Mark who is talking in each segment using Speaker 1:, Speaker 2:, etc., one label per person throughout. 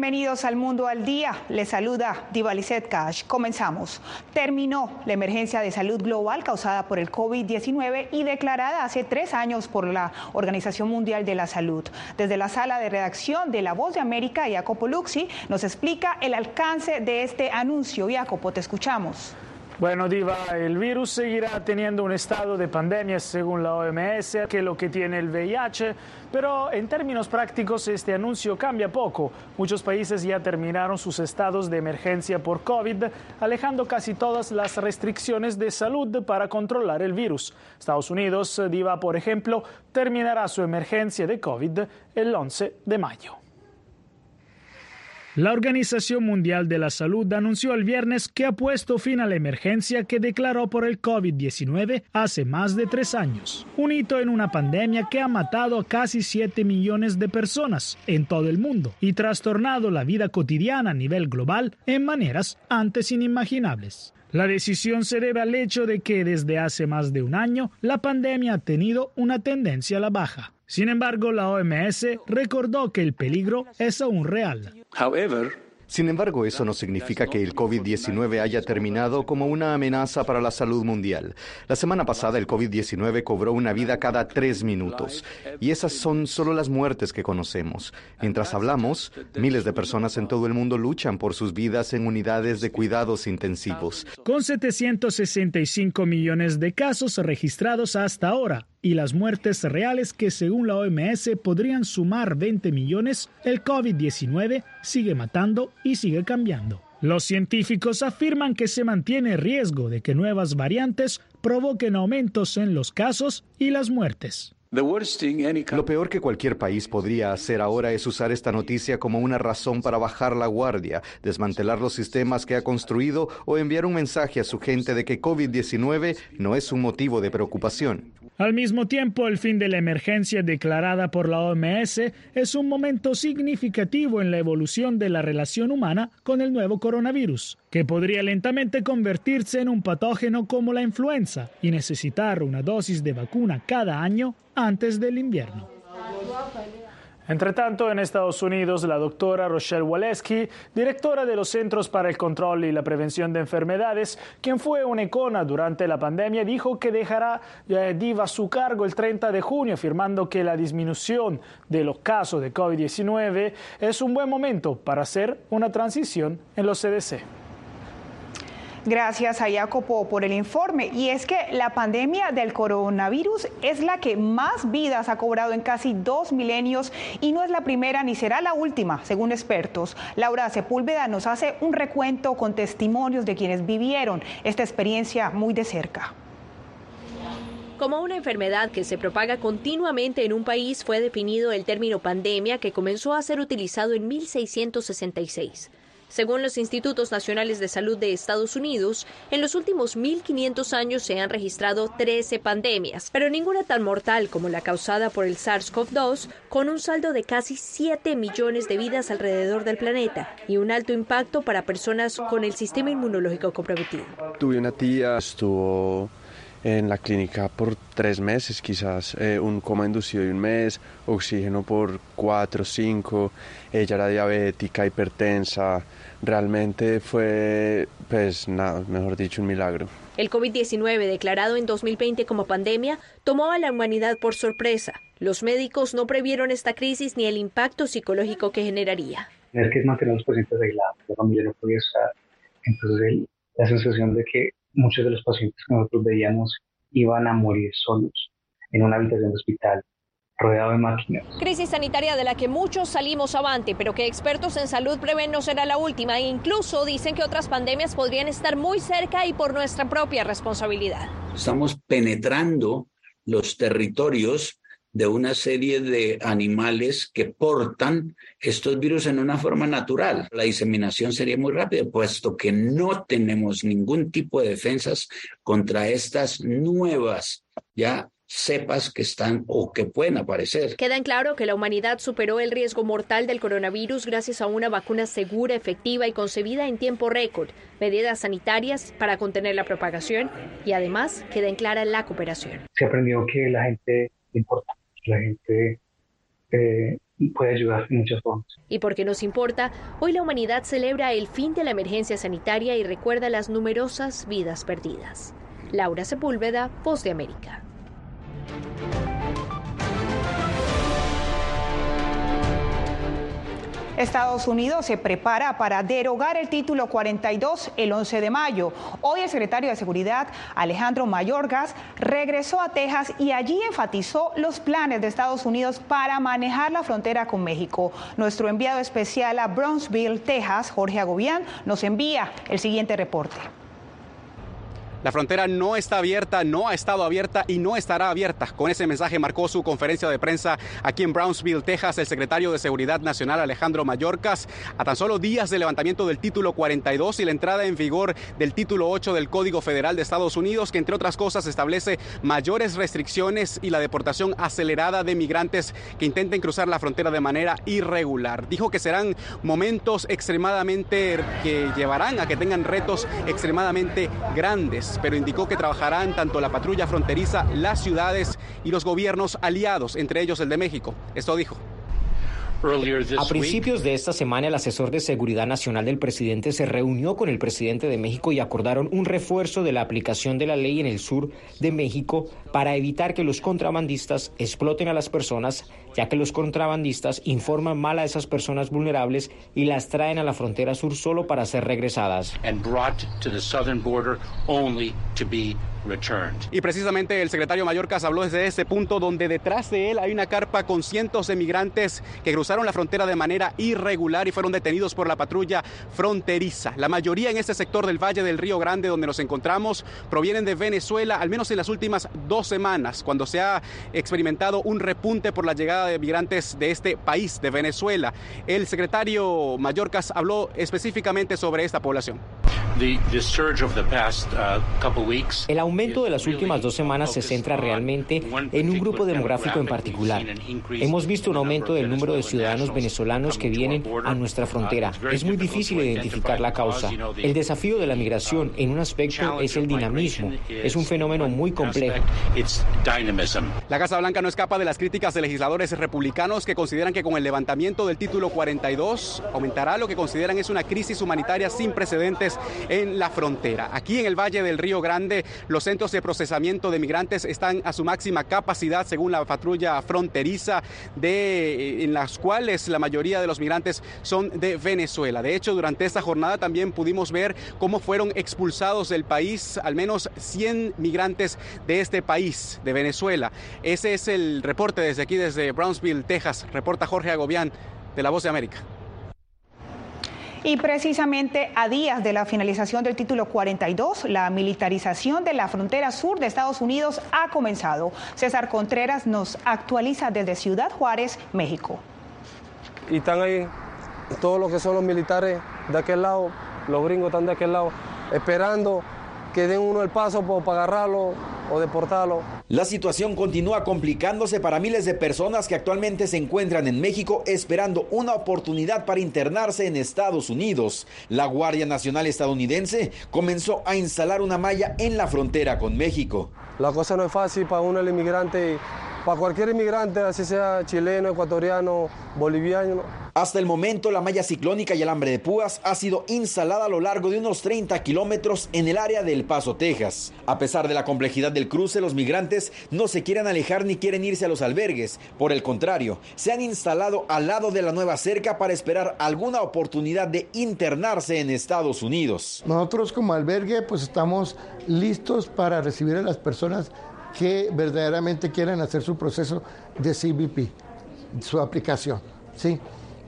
Speaker 1: Bienvenidos al Mundo al Día. Les saluda Diva Cash. Comenzamos. Terminó la emergencia de salud global causada por el COVID-19 y declarada hace tres años por la Organización Mundial de la Salud. Desde la sala de redacción de La Voz de América, Jacopo Luxi nos explica el alcance de este anuncio. Jacopo, te escuchamos.
Speaker 2: Bueno, Diva, el virus seguirá teniendo un estado de pandemia según la OMS, que lo que tiene el VIH, pero en términos prácticos este anuncio cambia poco. Muchos países ya terminaron sus estados de emergencia por COVID, alejando casi todas las restricciones de salud para controlar el virus. Estados Unidos, Diva, por ejemplo, terminará su emergencia de COVID el 11 de mayo. La Organización Mundial de la Salud anunció el viernes que ha puesto fin a la emergencia que declaró por el COVID-19 hace más de tres años, un hito en una pandemia que ha matado a casi 7 millones de personas en todo el mundo y trastornado la vida cotidiana a nivel global en maneras antes inimaginables. La decisión se debe al hecho de que desde hace más de un año la pandemia ha tenido una tendencia a la baja. Sin embargo, la OMS recordó que el peligro es aún real.
Speaker 3: Sin embargo, eso no significa que el COVID-19 haya terminado como una amenaza para la salud mundial. La semana pasada el COVID-19 cobró una vida cada tres minutos y esas son solo las muertes que conocemos. Mientras hablamos, miles de personas en todo el mundo luchan por sus vidas en unidades de cuidados intensivos.
Speaker 2: Con 765 millones de casos registrados hasta ahora, y las muertes reales que según la OMS podrían sumar 20 millones, el COVID-19 sigue matando y sigue cambiando. Los científicos afirman que se mantiene riesgo de que nuevas variantes provoquen aumentos en los casos y las muertes.
Speaker 3: Lo peor que cualquier país podría hacer ahora es usar esta noticia como una razón para bajar la guardia, desmantelar los sistemas que ha construido o enviar un mensaje a su gente de que COVID-19 no es un motivo de preocupación.
Speaker 2: Al mismo tiempo, el fin de la emergencia declarada por la OMS es un momento significativo en la evolución de la relación humana con el nuevo coronavirus, que podría lentamente convertirse en un patógeno como la influenza y necesitar una dosis de vacuna cada año antes del invierno. Entre tanto, en Estados Unidos, la doctora Rochelle Waleski, directora de los Centros para el Control y la Prevención de Enfermedades, quien fue una icona durante la pandemia, dijo que dejará eh, DIVA su cargo el 30 de junio, afirmando que la disminución de los casos de COVID-19 es un buen momento para hacer una transición en los CDC.
Speaker 1: Gracias a Jacopo por el informe. Y es que la pandemia del coronavirus es la que más vidas ha cobrado en casi dos milenios y no es la primera ni será la última, según expertos. Laura Sepúlveda nos hace un recuento con testimonios de quienes vivieron esta experiencia muy de cerca.
Speaker 4: Como una enfermedad que se propaga continuamente en un país fue definido el término pandemia que comenzó a ser utilizado en 1666. Según los Institutos Nacionales de Salud de Estados Unidos, en los últimos 1.500 años se han registrado 13 pandemias, pero ninguna tan mortal como la causada por el SARS-CoV-2, con un saldo de casi 7 millones de vidas alrededor del planeta y un alto impacto para personas con el sistema inmunológico comprometido.
Speaker 5: Tuve una tía, estuvo en la clínica por tres meses quizás, eh, un coma inducido de un mes, oxígeno por cuatro, cinco, ella era diabética, hipertensa, realmente fue, pues nada, mejor dicho, un milagro.
Speaker 4: El COVID-19, declarado en 2020 como pandemia, tomó a la humanidad por sorpresa. Los médicos no previeron esta crisis ni el impacto psicológico que generaría.
Speaker 6: Tener que mantener a los pacientes aislados, la familia no podía estar. Entonces, la sensación de que muchos de los pacientes que nosotros veíamos iban a morir solos en una habitación de hospital rodeado de máquinas.
Speaker 4: Crisis sanitaria de la que muchos salimos avante, pero que expertos en salud prevén no será la última e incluso dicen que otras pandemias podrían estar muy cerca y por nuestra propia responsabilidad.
Speaker 7: Estamos penetrando los territorios de una serie de animales que portan estos virus en una forma natural. La diseminación sería muy rápida, puesto que no tenemos ningún tipo de defensas contra estas nuevas ya cepas que están o que pueden aparecer.
Speaker 4: Queda en claro que la humanidad superó el riesgo mortal del coronavirus gracias a una vacuna segura, efectiva y concebida en tiempo récord, medidas sanitarias para contener la propagación y además queda en clara la cooperación.
Speaker 6: Se aprendió que la gente importa, la gente eh, puede ayudar en muchas formas.
Speaker 4: Y porque nos importa, hoy la humanidad celebra el fin de la emergencia sanitaria y recuerda las numerosas vidas perdidas. Laura Sepúlveda, Voz de América.
Speaker 1: Estados Unidos se prepara para derogar el título 42 el 11 de mayo. Hoy el secretario de Seguridad, Alejandro Mayorgas, regresó a Texas y allí enfatizó los planes de Estados Unidos para manejar la frontera con México. Nuestro enviado especial a Brownsville, Texas, Jorge Agobián, nos envía el siguiente reporte.
Speaker 8: La frontera no está abierta, no ha estado abierta y no estará abierta. Con ese mensaje marcó su conferencia de prensa aquí en Brownsville, Texas, el secretario de Seguridad Nacional Alejandro Mayorkas, a tan solo días del levantamiento del título 42 y la entrada en vigor del título 8 del Código Federal de Estados Unidos, que entre otras cosas establece mayores restricciones y la deportación acelerada de migrantes que intenten cruzar la frontera de manera irregular. Dijo que serán momentos extremadamente que llevarán a que tengan retos extremadamente grandes pero indicó que trabajarán tanto la patrulla fronteriza, las ciudades y los gobiernos aliados, entre ellos el de México. Esto dijo.
Speaker 9: A principios de esta semana, el asesor de seguridad nacional del presidente se reunió con el presidente de México y acordaron un refuerzo de la aplicación de la ley en el sur de México para evitar que los contrabandistas exploten a las personas, ya que los contrabandistas informan mal a esas personas vulnerables y las traen a la frontera sur solo para ser regresadas.
Speaker 8: Y precisamente el secretario Mayorkas habló desde ese punto donde detrás de él hay una carpa con cientos de migrantes que cruzaron la frontera de manera irregular y fueron detenidos por la patrulla fronteriza. La mayoría en este sector del Valle del Río Grande donde nos encontramos provienen de Venezuela, al menos en las últimas dos semanas, cuando se ha experimentado un repunte por la llegada de migrantes de este país, de Venezuela. El secretario Mayorkas habló específicamente sobre esta población.
Speaker 9: El aumento de las últimas dos semanas se centra realmente en un grupo demográfico en particular. Hemos visto un aumento del número de ciudadanos venezolanos que vienen a nuestra frontera. Es muy difícil identificar la causa. El desafío de la migración en un aspecto es el dinamismo. Es un fenómeno muy complejo.
Speaker 8: La Casa Blanca no escapa de las críticas de legisladores republicanos que consideran que con el levantamiento del título 42 aumentará lo que consideran es una crisis humanitaria sin precedentes en la frontera. Aquí en el Valle del Río Grande, los centros de procesamiento de migrantes están a su máxima capacidad según la patrulla fronteriza, de, en las cuales la mayoría de los migrantes son de Venezuela. De hecho, durante esta jornada también pudimos ver cómo fueron expulsados del país al menos 100 migrantes de este país, de Venezuela. Ese es el reporte desde aquí, desde Brownsville, Texas. Reporta Jorge Agobián de La Voz de América.
Speaker 1: Y precisamente a días de la finalización del título 42, la militarización de la frontera sur de Estados Unidos ha comenzado. César Contreras nos actualiza desde Ciudad Juárez, México.
Speaker 10: Y están ahí todos los que son los militares de aquel lado, los gringos están de aquel lado, esperando que den uno el paso para agarrarlo o deportarlo.
Speaker 11: La situación continúa complicándose para miles de personas que actualmente se encuentran en México esperando una oportunidad para internarse en Estados Unidos. La Guardia Nacional estadounidense comenzó a instalar una malla en la frontera con México.
Speaker 10: La cosa no es fácil para uno el inmigrante para cualquier inmigrante, así sea chileno, ecuatoriano, boliviano.
Speaker 11: Hasta el momento, la malla ciclónica y alambre de púas ha sido instalada a lo largo de unos 30 kilómetros en el área del Paso, Texas. A pesar de la complejidad del cruce, los migrantes no se quieren alejar ni quieren irse a los albergues. Por el contrario, se han instalado al lado de la nueva cerca para esperar alguna oportunidad de internarse en Estados Unidos.
Speaker 12: Nosotros como albergue pues estamos listos para recibir a las personas que verdaderamente quieren hacer su proceso de CBP, su aplicación, ¿sí?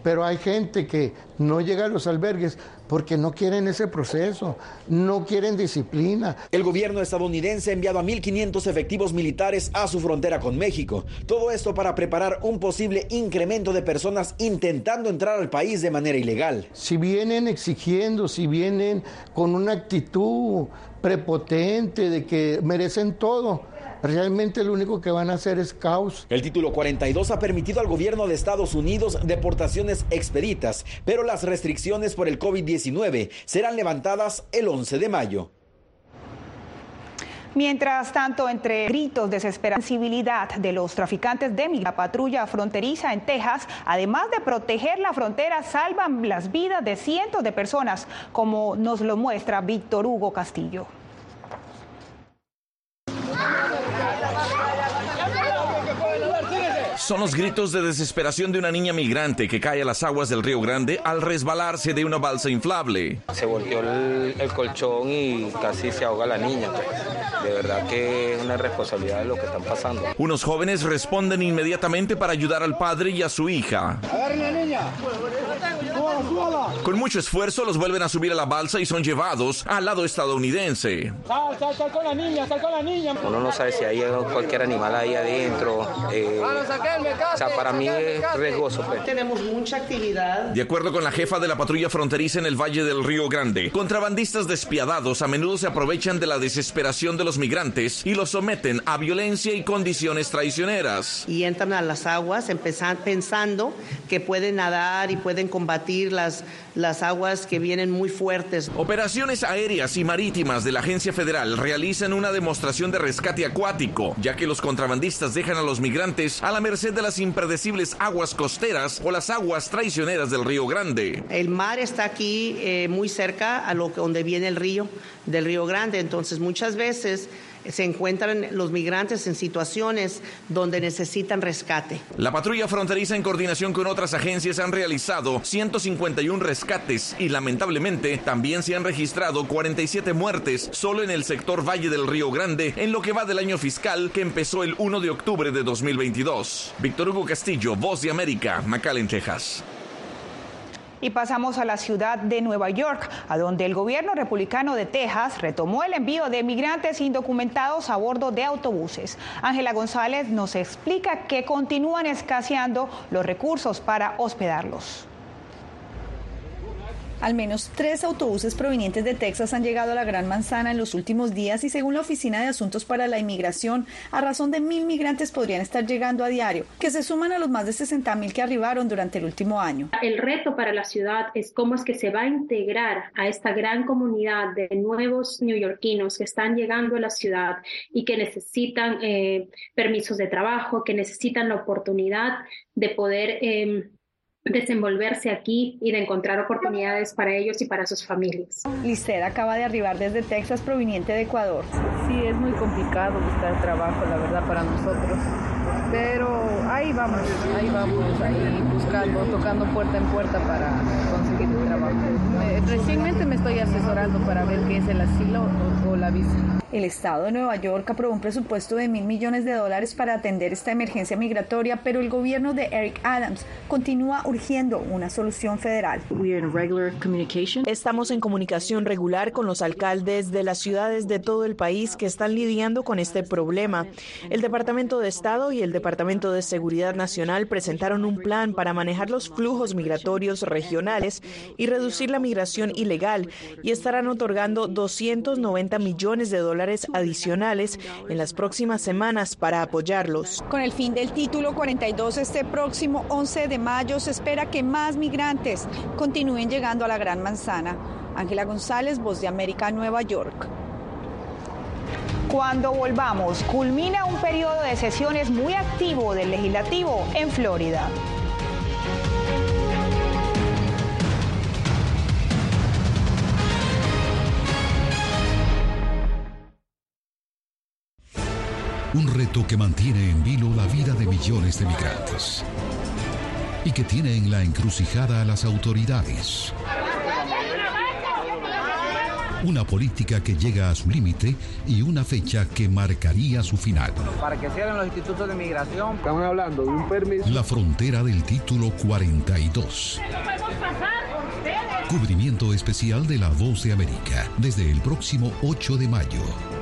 Speaker 12: Pero hay gente que no llega a los albergues porque no quieren ese proceso, no quieren disciplina.
Speaker 11: El gobierno estadounidense ha enviado a 1.500 efectivos militares a su frontera con México. Todo esto para preparar un posible incremento de personas intentando entrar al país de manera ilegal.
Speaker 12: Si vienen exigiendo, si vienen con una actitud prepotente de que merecen todo, realmente lo único que van a hacer es caos.
Speaker 11: El título 42 ha permitido al gobierno de Estados Unidos deportaciones expeditas, pero las restricciones por el COVID-19 serán levantadas el 11 de mayo.
Speaker 1: Mientras tanto, entre gritos de desesperanza de los traficantes de la patrulla fronteriza en Texas, además de proteger la frontera, salvan las vidas de cientos de personas, como nos lo muestra Víctor Hugo Castillo.
Speaker 13: Son los gritos de desesperación de una niña migrante que cae a las aguas del Río Grande al resbalarse de una balsa inflable.
Speaker 14: Se volteó el, colchón y casi se ahoga la niña. Pues. De verdad que es una responsabilidad de lo que están pasando.
Speaker 13: Unos jóvenes responden inmediatamente para ayudar al padre y a su hija. la niña. Con mucho esfuerzo los vuelven a subir a la balsa y son llevados al lado estadounidense.
Speaker 14: Sal, sal, sal con la niña, sal con la niña. Uno no sabe si hay cualquier animal ahí adentro. Eh, o sea, para mí es riesgoso. Pues.
Speaker 15: Tenemos mucha actividad.
Speaker 13: De acuerdo con la jefa de la patrulla fronteriza en el Valle del Río Grande, contrabandistas despiadados a menudo se aprovechan de la desesperación de los migrantes y los someten a violencia y condiciones traicioneras.
Speaker 15: Y entran a las aguas pensando que pueden nadar y pueden combatir las, las aguas que vienen muy fuertes.
Speaker 13: Operaciones aéreas y marítimas de la Agencia Federal realizan una demostración de rescate acuático, ya que los contrabandistas dejan a los migrantes a la merced de las impredecibles aguas costeras o las aguas traicioneras del Río Grande.
Speaker 15: El mar está aquí eh, muy cerca a lo donde viene el río del Río Grande, entonces muchas veces se encuentran los migrantes en situaciones donde necesitan rescate.
Speaker 13: La patrulla fronteriza en coordinación con otras agencias han realizado 151 rescates y lamentablemente también se han registrado 47 muertes solo en el sector Valle del Río Grande en lo que va del año fiscal que empezó el 1 de octubre de 2022. Víctor Hugo Castillo, Voz de América, McAllen, Texas.
Speaker 1: Y pasamos a la ciudad de Nueva York, a donde el gobierno republicano de Texas retomó el envío de migrantes indocumentados a bordo de autobuses. Ángela González nos explica que continúan escaseando los recursos para hospedarlos.
Speaker 16: Al menos tres autobuses provenientes de Texas han llegado a la Gran Manzana en los últimos días y según la Oficina de Asuntos para la Inmigración, a razón de mil migrantes podrían estar llegando a diario, que se suman a los más de 60 mil que arribaron durante el último año.
Speaker 17: El reto para la ciudad es cómo es que se va a integrar a esta gran comunidad de nuevos neoyorquinos que están llegando a la ciudad y que necesitan eh, permisos de trabajo, que necesitan la oportunidad de poder eh, desenvolverse aquí y de encontrar oportunidades para ellos y para sus familias.
Speaker 16: Lister acaba de arribar desde Texas proveniente de Ecuador.
Speaker 18: Sí, es muy complicado buscar trabajo, la verdad, para nosotros. Pero ahí vamos, ahí vamos, ahí buscando, tocando puerta en puerta para conseguir un trabajo. recientemente me estoy asesorando para ver qué es el asilo o la visa.
Speaker 16: El Estado de Nueva York aprobó un presupuesto de mil millones de dólares para atender esta emergencia migratoria, pero el gobierno de Eric Adams continúa urgiendo una solución federal.
Speaker 19: Estamos en comunicación regular con los alcaldes de las ciudades de todo el país que están lidiando con este problema. El Departamento de Estado y el Departamento de Seguridad Nacional presentaron un plan para manejar los flujos migratorios regionales y reducir la migración ilegal y estarán otorgando 290 millones de dólares adicionales en las próximas semanas para apoyarlos.
Speaker 16: Con el fin del título 42 este próximo 11 de mayo se espera que más migrantes continúen llegando a la Gran Manzana. Ángela González, Voz de América, Nueva York.
Speaker 1: Cuando volvamos, culmina un periodo de sesiones muy activo del legislativo en Florida.
Speaker 20: Un reto que mantiene en vilo la vida de millones de migrantes y que tiene en la encrucijada a las autoridades. Una política que llega a su límite y una fecha que marcaría su final.
Speaker 21: Para que cierren los institutos de migración. Estamos hablando de un
Speaker 20: permiso. La frontera del título 42. Cubrimiento especial de La Voz de América desde el próximo 8 de mayo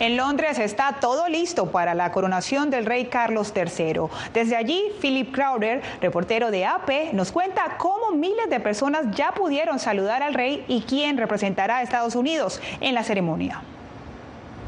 Speaker 1: En Londres está todo listo para la coronación del rey Carlos III. Desde allí, Philip Crowder, reportero de AP, nos cuenta cómo miles de personas ya pudieron saludar al rey y quién representará a Estados Unidos en la ceremonia.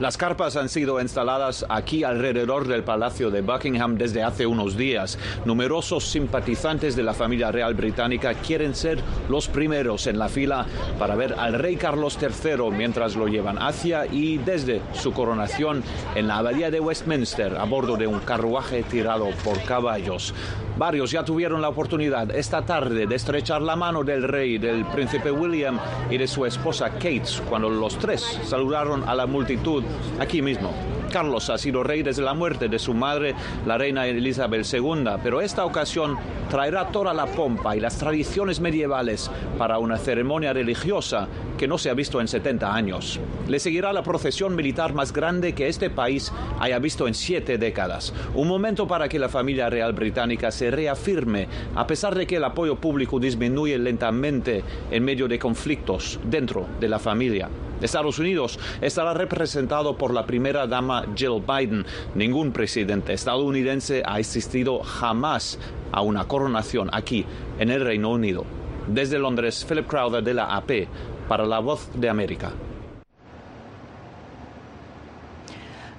Speaker 22: Las carpas han sido instaladas aquí alrededor del Palacio de Buckingham desde hace unos días. Numerosos simpatizantes de la familia real británica quieren ser los primeros en la fila para ver al rey Carlos III mientras lo llevan hacia y desde su coronación en la abadía de Westminster a bordo de un carruaje tirado por caballos. Varios ya tuvieron la oportunidad esta tarde de estrechar la mano del rey, del príncipe William y de su esposa Kate cuando los tres saludaron a la multitud aquí mismo. Carlos ha sido rey desde la muerte de su madre, la reina Elizabeth II, pero esta ocasión traerá toda la pompa y las tradiciones medievales para una ceremonia religiosa que no se ha visto en 70 años. Le seguirá la procesión militar más grande que este país haya visto en siete décadas. Un momento para que la familia real británica se reafirme, a pesar de que el apoyo público disminuye lentamente en medio de conflictos dentro de la familia. Estados Unidos estará representado por la primera dama Jill Biden. Ningún presidente estadounidense ha asistido jamás a una coronación aquí en el Reino Unido. Desde Londres, Philip Crowder de la AP para La Voz de América.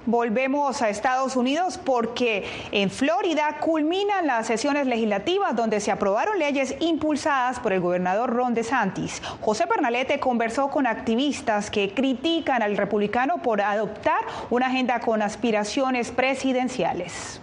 Speaker 1: Volvemos a Estados Unidos porque en Florida culminan las sesiones legislativas donde se aprobaron leyes impulsadas por el gobernador Ron DeSantis. José Pernalete conversó con activistas que critican al republicano por adoptar una agenda con aspiraciones presidenciales.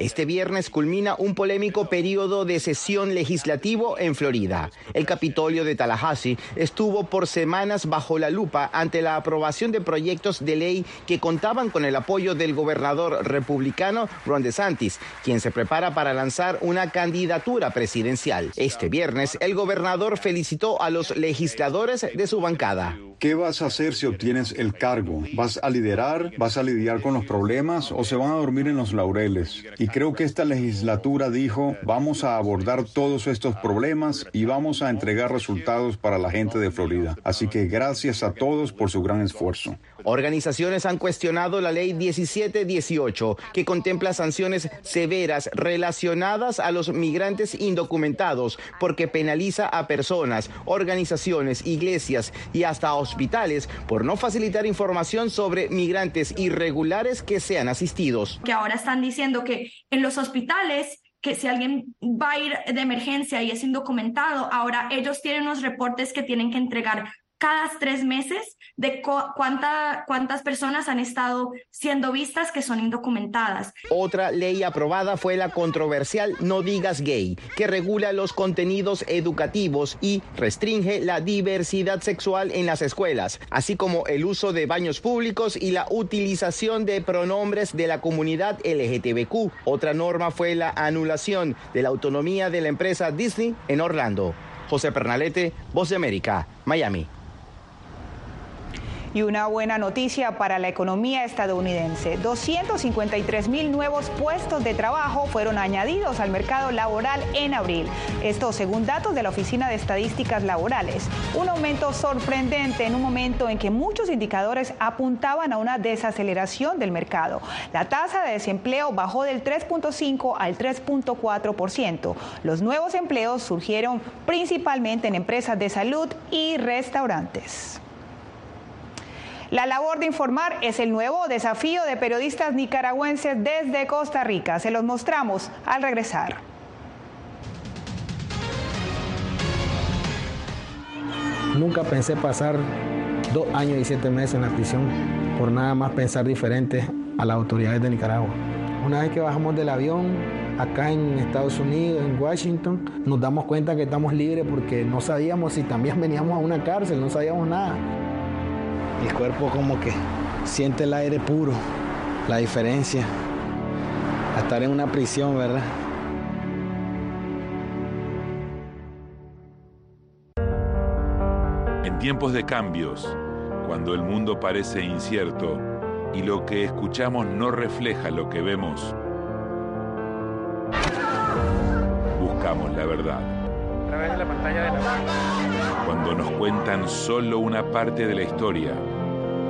Speaker 23: Este viernes culmina un polémico periodo de sesión legislativo en Florida. El Capitolio de Tallahassee estuvo por semanas bajo la lupa ante la aprobación de proyectos de ley que contaban con el apoyo del gobernador republicano Ron DeSantis, quien se prepara para lanzar una candidatura presidencial. Este viernes, el gobernador felicitó a los legisladores de su bancada.
Speaker 24: ¿Qué vas a hacer si obtienes el cargo? ¿Vas a liderar? ¿Vas a lidiar con los problemas o se van a dormir en los laureles? Creo que esta legislatura dijo, vamos a abordar todos estos problemas y vamos a entregar resultados para la gente de Florida. Así que gracias a todos por su gran esfuerzo.
Speaker 23: Organizaciones han cuestionado la ley 1718, que contempla sanciones severas relacionadas a los migrantes indocumentados, porque penaliza a personas, organizaciones, iglesias y hasta hospitales por no facilitar información sobre migrantes irregulares que sean asistidos.
Speaker 25: Que ahora están diciendo que en los hospitales que si alguien va a ir de emergencia y es indocumentado, ahora ellos tienen unos reportes que tienen que entregar cada tres meses de cuánta, cuántas personas han estado siendo vistas que son indocumentadas.
Speaker 23: Otra ley aprobada fue la controversial No Digas Gay, que regula los contenidos educativos y restringe la diversidad sexual en las escuelas, así como el uso de baños públicos y la utilización de pronombres de la comunidad LGTBQ. Otra norma fue la anulación de la autonomía de la empresa Disney en Orlando. José Pernalete, Voz de América, Miami.
Speaker 1: Y una buena noticia para la economía estadounidense. 253 mil nuevos puestos de trabajo fueron añadidos al mercado laboral en abril. Esto según datos de la Oficina de Estadísticas Laborales. Un aumento sorprendente en un momento en que muchos indicadores apuntaban a una desaceleración del mercado. La tasa de desempleo bajó del 3.5 al 3.4%. Los nuevos empleos surgieron principalmente en empresas de salud y restaurantes. La labor de informar es el nuevo desafío de periodistas nicaragüenses desde Costa Rica. Se los mostramos al regresar.
Speaker 21: Nunca pensé pasar dos años y siete meses en la prisión por nada más pensar diferente a las autoridades de Nicaragua. Una vez que bajamos del avión, acá en Estados Unidos, en Washington, nos damos cuenta que estamos libres porque no sabíamos si también veníamos a una cárcel, no sabíamos nada. El cuerpo como que siente el aire puro, la diferencia a estar en una prisión, ¿verdad?
Speaker 26: En tiempos de cambios, cuando el mundo parece incierto y lo que escuchamos no refleja lo que vemos, buscamos la verdad.
Speaker 21: A través de la pantalla de la
Speaker 26: Cuando nos cuentan solo una parte de la historia,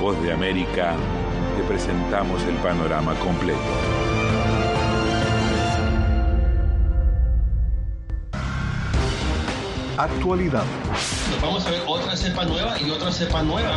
Speaker 26: Voz de América te presentamos el panorama completo.
Speaker 27: Actualidad.
Speaker 28: Vamos a ver otra cepa nueva y otra cepa nueva.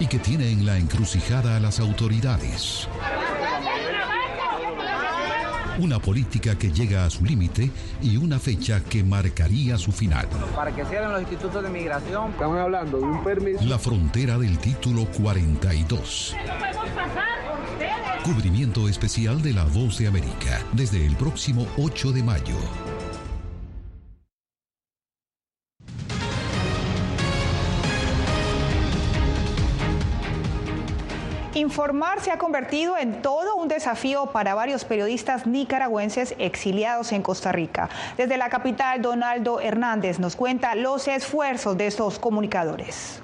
Speaker 20: y que tiene en la encrucijada a las autoridades. Una política que llega a su límite y una fecha que marcaría su final.
Speaker 21: Para que cierren los institutos de migración. Estamos hablando de un permiso.
Speaker 20: La frontera del título 42. Cubrimiento especial de La Voz de América desde el próximo 8 de mayo.
Speaker 1: Informar se ha convertido en todo un desafío para varios periodistas nicaragüenses exiliados en Costa Rica. Desde la capital, Donaldo Hernández nos cuenta los esfuerzos de estos comunicadores.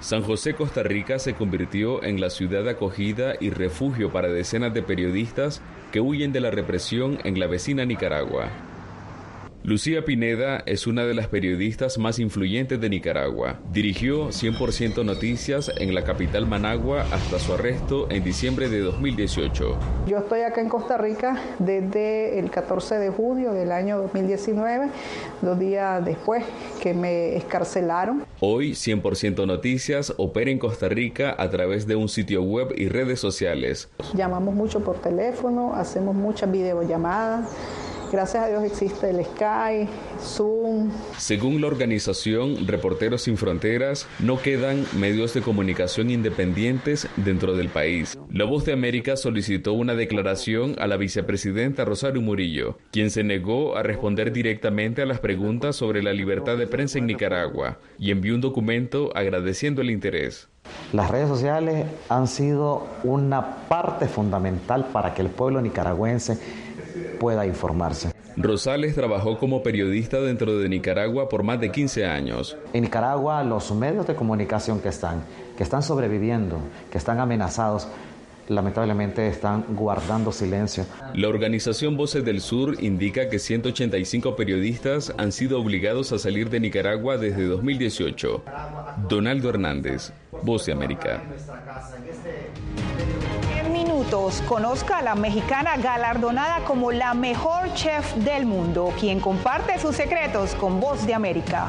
Speaker 29: San José, Costa Rica se convirtió en la ciudad acogida y refugio para decenas de periodistas que huyen de la represión en la vecina Nicaragua. Lucía Pineda es una de las periodistas más influyentes de Nicaragua. Dirigió 100% Noticias en la capital Managua hasta su arresto en diciembre de 2018.
Speaker 30: Yo estoy acá en Costa Rica desde el 14 de julio del año 2019, dos días después que me escarcelaron.
Speaker 29: Hoy 100% Noticias opera en Costa Rica a través de un sitio web y redes sociales.
Speaker 30: Llamamos mucho por teléfono, hacemos muchas videollamadas. Gracias a Dios existe el Sky, Zoom.
Speaker 29: Según la organización Reporteros Sin Fronteras, no quedan medios de comunicación independientes dentro del país. La Voz de América solicitó una declaración a la vicepresidenta Rosario Murillo, quien se negó a responder directamente a las preguntas sobre la libertad de prensa en Nicaragua y envió un documento agradeciendo el interés.
Speaker 31: Las redes sociales han sido una parte fundamental para que el pueblo nicaragüense pueda informarse.
Speaker 29: Rosales trabajó como periodista dentro de Nicaragua por más de 15 años.
Speaker 31: En Nicaragua los medios de comunicación que están, que están sobreviviendo, que están amenazados, lamentablemente están guardando silencio.
Speaker 29: La organización Voces del Sur indica que 185 periodistas han sido obligados a salir de Nicaragua desde 2018. Donaldo Hernández, Voz de América.
Speaker 1: Conozca a la mexicana galardonada como la mejor chef del mundo, quien comparte sus secretos con Voz de América.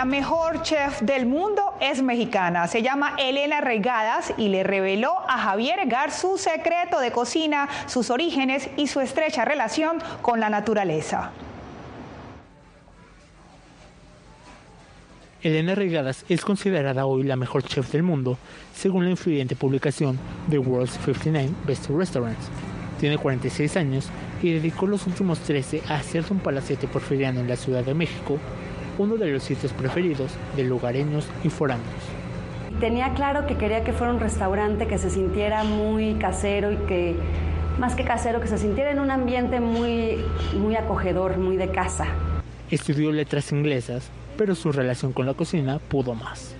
Speaker 1: La mejor chef del mundo es mexicana. Se llama Elena Regadas y le reveló a Javier Gar su secreto de cocina, sus orígenes y su estrecha relación con la naturaleza.
Speaker 32: Elena Regadas es considerada hoy la mejor chef del mundo, según la influyente publicación The World's 59 Best Restaurants. Tiene 46 años y dedicó los últimos 13 a hacerse un palacete porfiriano en la Ciudad de México, uno de los sitios preferidos de lugareños y foráneos.
Speaker 33: Tenía claro que quería que fuera un restaurante que se sintiera muy casero y que, más que casero, que se sintiera en un ambiente muy, muy acogedor, muy de casa.
Speaker 32: Estudió letras inglesas, pero su relación con la cocina pudo más.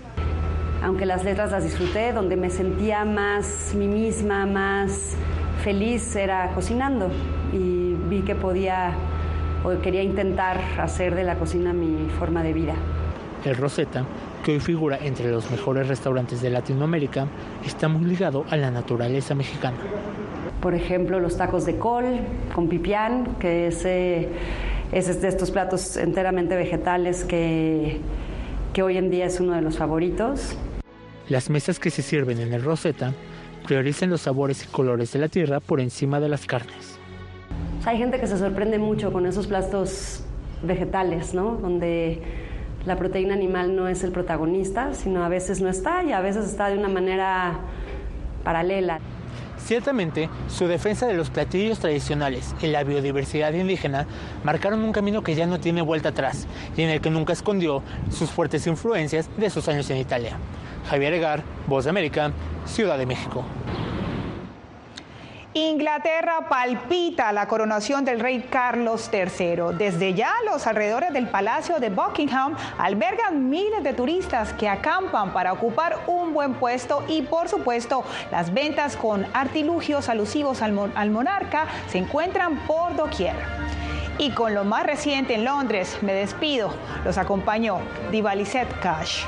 Speaker 33: Aunque las letras las disfruté, donde me sentía más mí misma, más feliz era cocinando y vi que podía o quería intentar hacer de la cocina mi forma de vida.
Speaker 32: El Rosetta, que hoy figura entre los mejores restaurantes de Latinoamérica, está muy ligado a la naturaleza mexicana.
Speaker 33: Por ejemplo, los tacos de col con pipián, que es, eh, es de estos platos enteramente vegetales que, que hoy en día es uno de los favoritos.
Speaker 32: Las mesas que se sirven en el Rosetta priorizan los sabores y colores de la tierra por encima de las carnes.
Speaker 33: Hay gente que se sorprende mucho con esos platos vegetales, ¿no? Donde la proteína animal no es el protagonista, sino a veces no está y a veces está de una manera paralela.
Speaker 32: Ciertamente, su defensa de los platillos tradicionales y la biodiversidad indígena marcaron un camino que ya no tiene vuelta atrás y en el que nunca escondió sus fuertes influencias de sus años en Italia. Javier Egar, Voz de América, Ciudad de México.
Speaker 1: Inglaterra palpita la coronación del rey Carlos III. Desde ya los alrededores del Palacio de Buckingham albergan miles de turistas que acampan para ocupar un buen puesto y por supuesto las ventas con artilugios alusivos al, al monarca se encuentran por doquier. Y con lo más reciente en Londres, me despido. Los acompañó Divaliset Cash.